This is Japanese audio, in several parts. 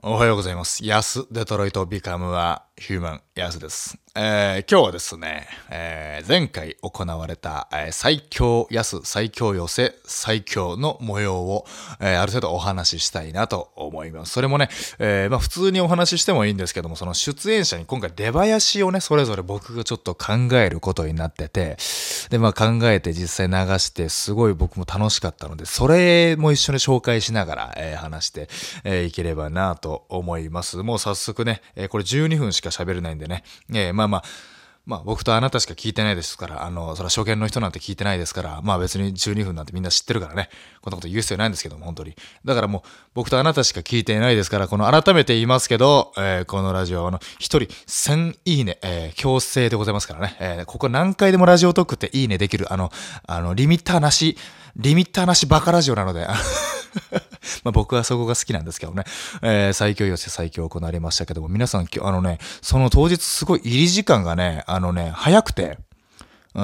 おはようございます。ヤス、デトロイトビカムはヒューマン、ヤスです。えー今日はですね、えー前回行われた、えー最強ヤス、最強寄せ、最強の模様を、えーある程度お話ししたいなと思います。それもね、えーまあ普通にお話ししてもいいんですけども、その出演者に今回出囃子をね、それぞれ僕がちょっと考えることになってて、で、まあ考えて実際流して、すごい僕も楽しかったので、それも一緒に紹介しながら、えー話して、えーいければなと思います。もう早速ね、えーこれ12分しか喋れないんでね、えーまあまあ、まあ僕とあなたしか聞いてないですから、あの、それは初見の人なんて聞いてないですから、まあ別に12分なんてみんな知ってるからね、こんなこと言う必要ないんですけども、本当に。だからもう僕とあなたしか聞いてないですから、この改めて言いますけど、えーこのラジオはあの、一人1000いいね、えー強制でございますからね、えーここ何回でもラジオトークっていいねできる、あの、あの、リミッターなし、リミッターなしバカラジオなので、まあ僕はそこが好きなんですけどね、えー最強寄せ最強行われましたけども、皆さん今日、あのね、その当日すごい入り時間がね、あのね、早くて、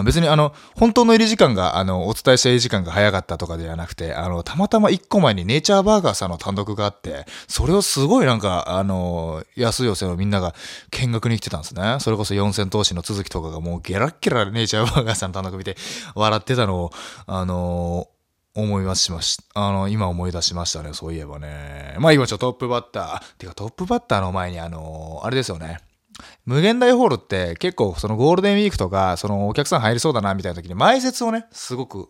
別にあの、本当の入り時間が、あの、お伝えした入り時間が早かったとかではなくて、あの、たまたま一個前にネイチャーバーガーさんの単独があって、それをすごいなんか、あの、安い寄せのみんなが見学に来てたんですね。それこそ四千頭身の続きとかがもうゲラッゲラネイチャーバーガーさんの単独見て笑ってたのを、あの思い出しましたあの、今思い出しましたね、そういえばね。まあ今ちょっとトップバッター、てかトップバッターの前にあのあれですよね。無限大ホールって結構そのゴールデンウィークとか、そのお客さん入りそうだなみたいな時に前説をね、すごく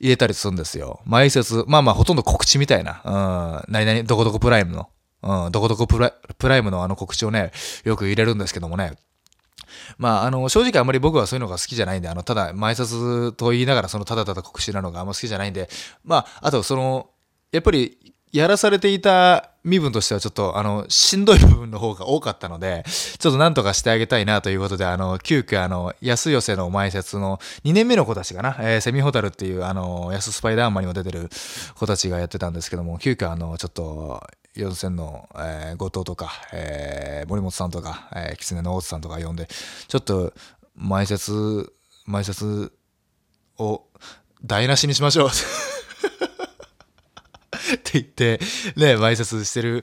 入れたりするんですよ。前説、まあまあほとんど告知みたいな。うん、何々、どこどこプライムの。うん、どこどこプライムのあの告知をね、よく入れるんですけどもね。まあ、あの、正直あんまり僕はそういうのが好きじゃないんで、あの、ただ、前説と言いながら、その、ただただ告知なのがあんま好きじゃないんで、まあ、あと、その、やっぱり、やらされていた身分としてはちょっと、あの、しんどい部分の方が多かったので、ちょっとなんとかしてあげたいなということで、あの、急遽、あの、安寄せの前説の2年目の子たちかな、えーセミホタルっていう、あの、安スパイダーマンにも出てる子たちがやってたんですけども、急遽、あの、ちょっと、4000の、えー後藤とか、えー森本さんとか、えー、狐の大津さんとか呼んで、ちょっと、前説、前説を台無しにしましょう。って言って、ね、埋設してる、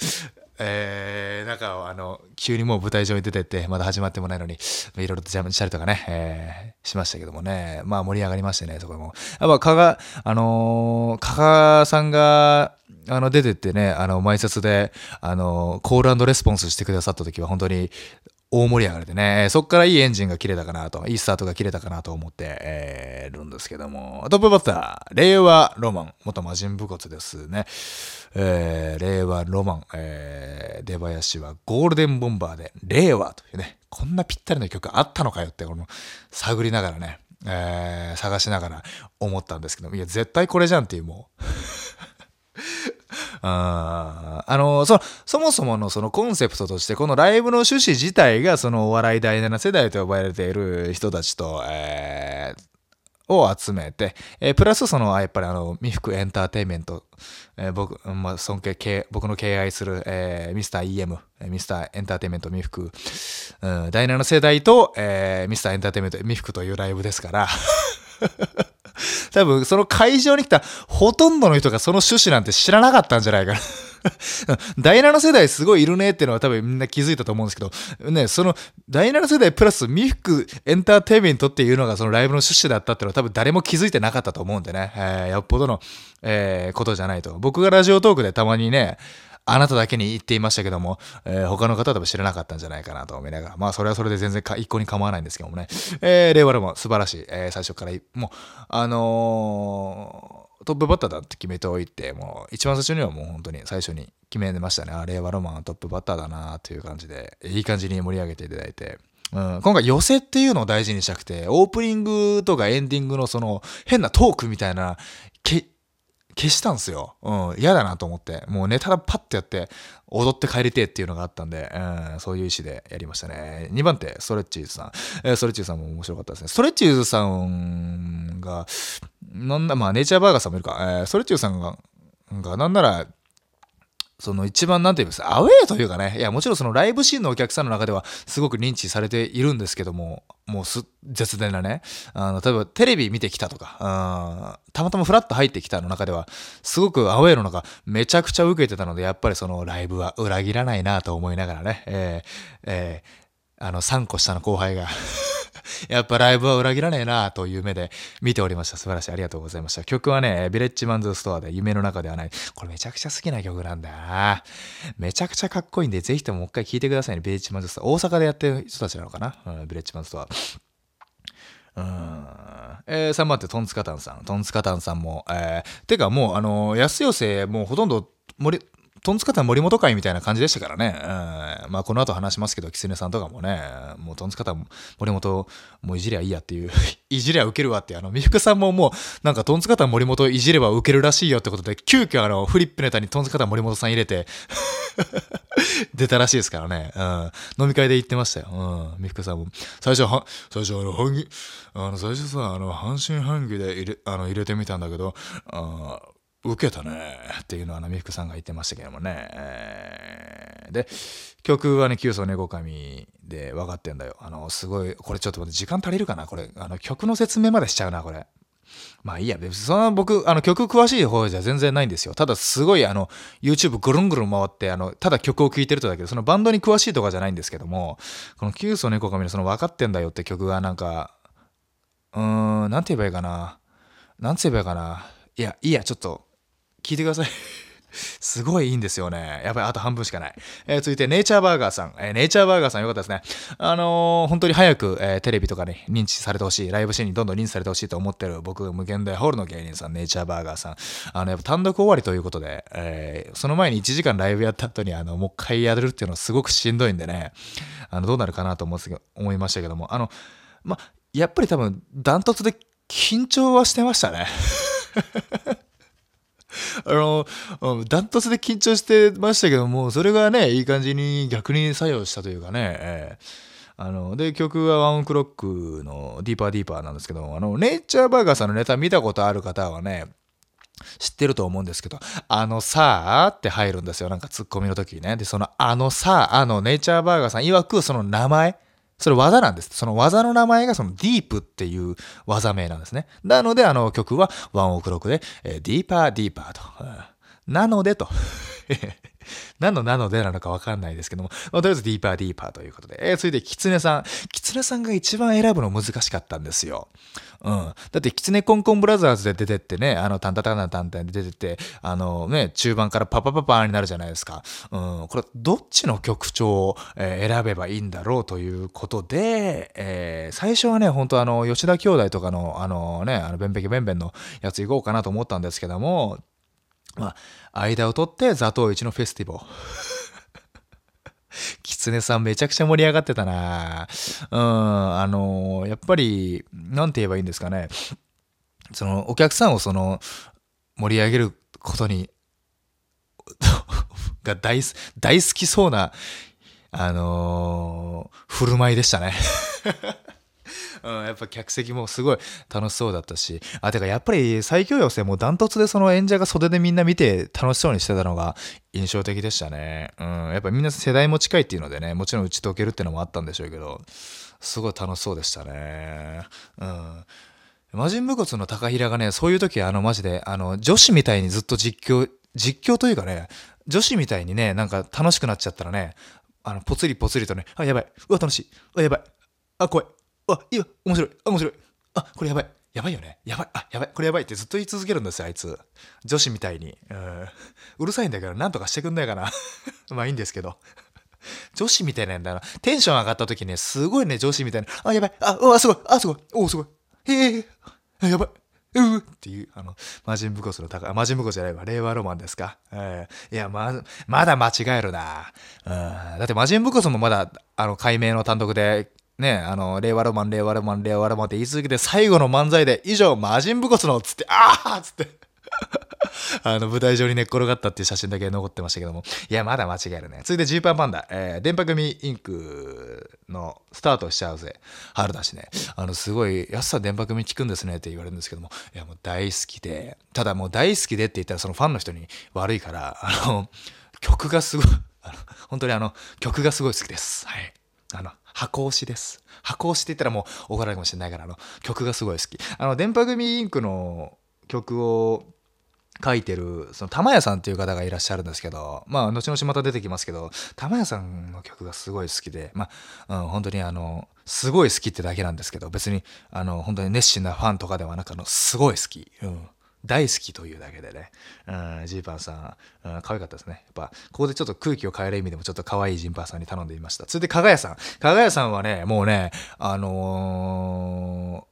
えー、中を、あの、急にもう舞台上に出てって、まだ始まってもないのに、いろいろと邪魔したりとかね、えーしましたけどもね、まあ盛り上がりましてね、そこも。やっぱ、加賀、あのー、加賀さんが、あの、出てってね、あの、埋設で、あの、コールレスポンスしてくださった時は、本当に、大盛り上がりでね、そっからいいエンジンが切れたかなと、いいスタートが切れたかなと思って、えーるんですけども、トップバッター、令和ロマン、元魔人武骨ですね。えー令和ロマン、えー出囃子はゴールデンボンバーで、令和というね、こんなぴったりの曲あったのかよって、この、探りながらね、えー探しながら思ったんですけど、いや、絶対これじゃんっていう、もう。あのそそもそものそのコンセプトとしてこのライブの趣旨自体がそのお笑い第7世代と呼ばれている人たちと、えーを集めて、えープラスそのやっぱりあの未服エンターテインメント、えー僕、まあ、尊敬僕の敬愛する、えーミスター EM ミスターエンターテインメント未服、うん、第7世代と、えーミスターエンターテインメント未服というライブですから。多分その会場に来たほとんどの人がその趣旨なんて知らなかったんじゃないかな。第7世代すごいいるねっていうのは多分みんな気づいたと思うんですけど、ね、その第7世代プラスミフクエンターテイメントっていうのがそのライブの趣旨だったっていうのは多分誰も気づいてなかったと思うんでね、えーよっぽどの、えーことじゃないと。僕がラジオトークでたまにね、あなただけに言っていましたけども、えー他の方は多分知らなかったんじゃないかなと思いながら、まあそれはそれで全然か一向に構わないんですけどもね、えー令和でも素晴らしい、えー最初から、もう、あのートップバッターだって決めておいて、もう一番最初にはもう本当に最初に決めましたね。あ、令和ロマントップバッターだなという感じで、いい感じに盛り上げていただいて、うん、今回寄せっていうのを大事にしたくて、オープニングとかエンディングのその変なトークみたいな、け消したんすよ。うん、嫌だなと思って。もうネタだパッとやって、踊って帰りてっていうのがあったんで、うん、そういう意思でやりましたね。2番手、ストレッチーズさん。えーストレッチーズさんも面白かったですね。ストレッチーズさんが、なんだ、まあ、ネイチャーバーガーさんもいるか。えーストレッチーズさんが、がなんなら、その一番なんて言いますアウェーというかね、いやもちろんそのライブシーンのお客さんの中ではすごく認知されているんですけども、もうす、絶大なね、あの、例えばテレビ見てきたとか、うんたまたまフラッと入ってきたの中では、すごくアウェーの中、めちゃくちゃ受けてたので、やっぱりそのライブは裏切らないなと思いながらね、えー、えー、あの、3個下の後輩が やっぱライブは裏切らねえなという目で見ておりました。素晴らしい。ありがとうございました。曲はね、ビレッジマンズストアで夢の中ではない。これめちゃくちゃ好きな曲なんだよ。めちゃくちゃかっこいいんで、ぜひとももう一回聴いてくださいね。ビレッジマンズストア。大阪でやってる人たちなのかな、うん、ビレッジマンズストア。うん。えー、3番手、トンツカタンさん。トンツカタンさんも、えー、てかもう、あのー、安寄せ、もうほとんど、森、トンツカタン森本会みたいな感じでしたからね。うん、まあこの後話しますけど、キツネさんとかもね、もうトンツカタン森本もういじりゃいいやっていう いじりゃ受けるわって、あの、美福さんももうなんかトンツカタン森本いじれば受けるらしいよってことで、急遽あの、フリップネタにトンツカタン森本さん入れて 出たらしいですからね。うん。飲み会で言ってましたよ。うん。美福さんも。最初は、最初あの、本気、あの、最初さ、あの、半信半疑で入れ、あの、入れてみたんだけど、あ受けたねっていうのは、ナミフクさんが言ってましたけどもね。で、曲はね、九層猫神で分かってんだよ。あの、すごい、これちょっと待って、時間足りるかな？これ、あの、曲の説明までしちゃうな、これ。まあいいや、別にそんな僕、あの曲詳しい方じゃ全然ないんですよ。ただすごいあの、YouTube ぐるんぐるん回って、あの、ただ曲を聴いてるとだけど、そのバンドに詳しいとかじゃないんですけども、この九層猫神のその分かってんだよって曲がなんか、うーん、なんて言えばいいかな？なんて言えばいいかな？いや、いいや、ちょっと、聞いてください すごいいいんですよね。やばい、あと半分しかない。えー、続いて、ネイチャーバーガーさん。えー、ネイチャーバーガーさんよかったですね。あのー、本当に早く、えー、テレビとかに認知されてほしい、ライブシーンにどんどん認知されてほしいと思ってる僕、無限大ホールの芸人さん、ネイチャーバーガーさん。あの、やっぱ単独終わりということで、えー、その前に1時間ライブやった後に、あの、もう一回やるっていうのはすごくしんどいんでね、あの、どうなるかなと思思いましたけども、あの、ま、やっぱり多分、ダントツで緊張はしてましたね。あの、ダントツで緊張してましたけども、それがね、いい感じに逆に作用したというかね、えー、あの、で、曲はワンオクロックのディーパーディーパーなんですけど、あの、ネイチャーバーガーさんのネタ見たことある方はね、知ってると思うんですけど、あのさあって入るんですよ。なんかツッコミの時にね。で、そのあのさあのネイチャーバーガーさん曰くその名前、それ技なんです。その技の名前がそのディープっていう技名なんですね。なので、あの曲はワンオクロックで、えー、ディーパーディーパーと。なのでと。何のなのでなのかわかんないですけども、まあ、とりあえずディーパーディーパーということで。えー、続いて、キツネさん。キツネさんが一番選ぶの難しかったんですよ。うん。だって、キツネコンコンブラザーズで出てってね、あの、タンタタンタンタンで出てって、あのね、中盤からパパパパーになるじゃないですか。うん。これ、どっちの曲調を、え、選べばいいんだろうということで、えー、最初はね、本当あの、吉田兄弟とかの、あのね、あの、ベンペケベンベンのやつ行こうかなと思ったんですけども、まあ、間を取って座頭市のフェスティバル。キツネさんめちゃくちゃ盛り上がってたなうん、あのー、やっぱり、なんて言えばいいんですかね。その、お客さんをその、盛り上げることに、が大大好きそうな、あのー、振る舞いでしたねうん、やっぱ客席もすごい楽しそうだったし、あ、てかやっぱり最強寄せもダントツでその演者が袖でみんな見て楽しそうにしてたのが印象的でしたね。うん、やっぱみんな世代も近いっていうのでね、もちろん打ち解けるっていうのもあったんでしょうけど、すごい楽しそうでしたね。うん。魔人武骨の高平がね、そういう時あのマジで、あの、女子みたいにずっと実況、実況というかね、女子みたいにね、なんか楽しくなっちゃったらね、あの、ぽつりぽつりとね、あ、やばい。うわ、楽しい。あ、やばい。あ、怖い。あ、いいよ、面白い、面白い。あ、これやばい。やばいよね。やばい。あ、やばい。これやばいってずっと言い続けるんですよ、あいつ。女子みたいに。うん。うるさいんだけど、なんとかしてくんないかな。まあいいんですけど。女子みたいなんだな。テンション上がった時ね、すごいね、女子みたいな。あ、やばい。あ、うわ、すごい。あ、すごい。おすごい。へえ。やばい。うっていう、あの、魔人ブコスの高、魔人ブコスじゃないわ、令和ロマンですか。えー、いや、ま、まだ間違えるな。うん。だって魔人ブコスもまだ、あの、解明の単独でね、あの、令和ロマン、令和ロマン、令和ロマンって言い続けて、最後の漫才で、以上、魔人武骨の、つって、ああつって あの、舞台上に寝っ転がったっていう写真だけ残ってましたけども。いや、まだ間違えるね。続いてジーパンパンダ。えー、電波組インクのスタートしちゃうぜ。春だしね。あの、すごい、安さ電波組聞くんですねって言われるんですけども。いや、もう大好きで。ただもう大好きでって言ったらそのファンの人に悪いから、あの、曲がすごい、あの、本当にあの、曲がすごい好きです。はい。あの、箱押しです。箱押しって言ったらもう怒られるかもしれないから、あの、曲がすごい好き。あの、電波組インクの曲を書いてる、その、玉屋さんっていう方がいらっしゃるんですけど、まあ、後々また出てきますけど、玉屋さんの曲がすごい好きで、まあ、うん、本当にあの、すごい好きってだけなんですけど、別に、あの、本当に熱心なファンとかではなく、あの、すごい好き。うん。大好きというだけでね、うん、ジーパンさん、うん、可愛かったですね。やっぱ、ここでちょっと空気を変える意味でもちょっと可愛いジンパーさんに頼んでみました。続いて、かがやさん。かがやさんはね、もうね、あのー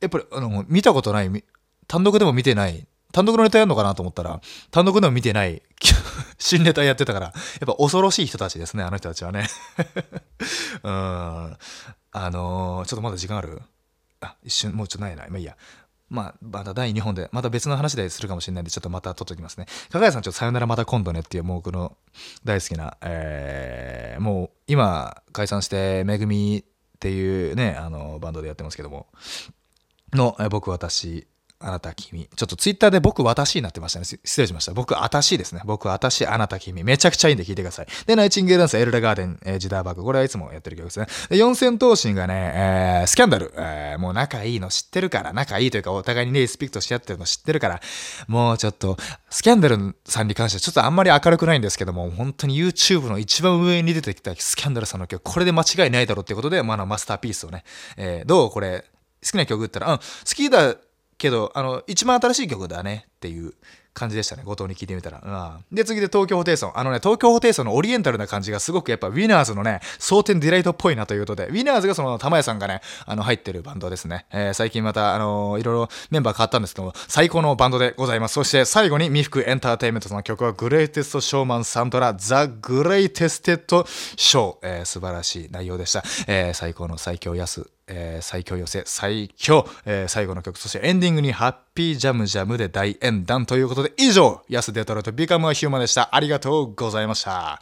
やっぱり、あの、見たことない、単独でも見てない、単独のネタやるのかなと思ったら、単独でも見てない、新ネタやってたから、やっぱ恐ろしい人たちですね、あの人たちはね。うん。あのーちょっとまだ時間ある？あ、一瞬、もうちょっとないない。まあいいや。まあ、また第2本で、また別の話でするかもしれないんで、ちょっとまた撮っときますね。加賀谷さん、ちょっとさよならまた今度ねっていう、もう僕の大好きな、えー、もう今、解散して、めぐみっていうね、あの、バンドでやってますけども、の、え僕、私、あなた、君。ちょっとツイッターで僕、私になってましたね。失礼しました。僕、私ですね。僕、私、あなた、君。めちゃくちゃいいんで聞いてください。で、ナイチンゲールダンス、エルレガーデン、えージダーバック。これはいつもやってる曲ですね。で、四千頭身がね、えースキャンダル。えーもう仲いいの知ってるから、仲いいというか、お互いにね、リスペクトし合ってるの知ってるから、もうちょっと、スキャンダルさんに関してはちょっとあんまり明るくないんですけども、本当に YouTube の一番上に出てきたスキャンダルさんの曲、これで間違いないだろうってことで、まあ、あの、マスターピースをね、えーどうこれ、好きな曲って言ったら、うん、好きだけど、あの、一番新しい曲だねっていう感じでしたね。後藤に聞いてみたら。うん、で、次で東京ホテイソン。あのね、東京ホテイソンのオリエンタルな感じがすごくやっぱウィナーズのね、蒼天ディライトっぽいなということで、ウィナーズがその玉屋さんがね、あの、入ってるバンドですね。えー最近また、あのいろいろメンバー変わったんですけども、最高のバンドでございます。そして最後に、ミフクエンターテイメントの曲は、グレイテストショーマンサントラ、ザ・グレイテステッドショー。えー素晴らしい内容でした。えー最高の最強安。えー最強寄せ最強、えー最後の曲そしてエンディングにハッピージャムジャムで大演談ということで以上安デトロイトビカムはヒューマンでした。ありがとうございました。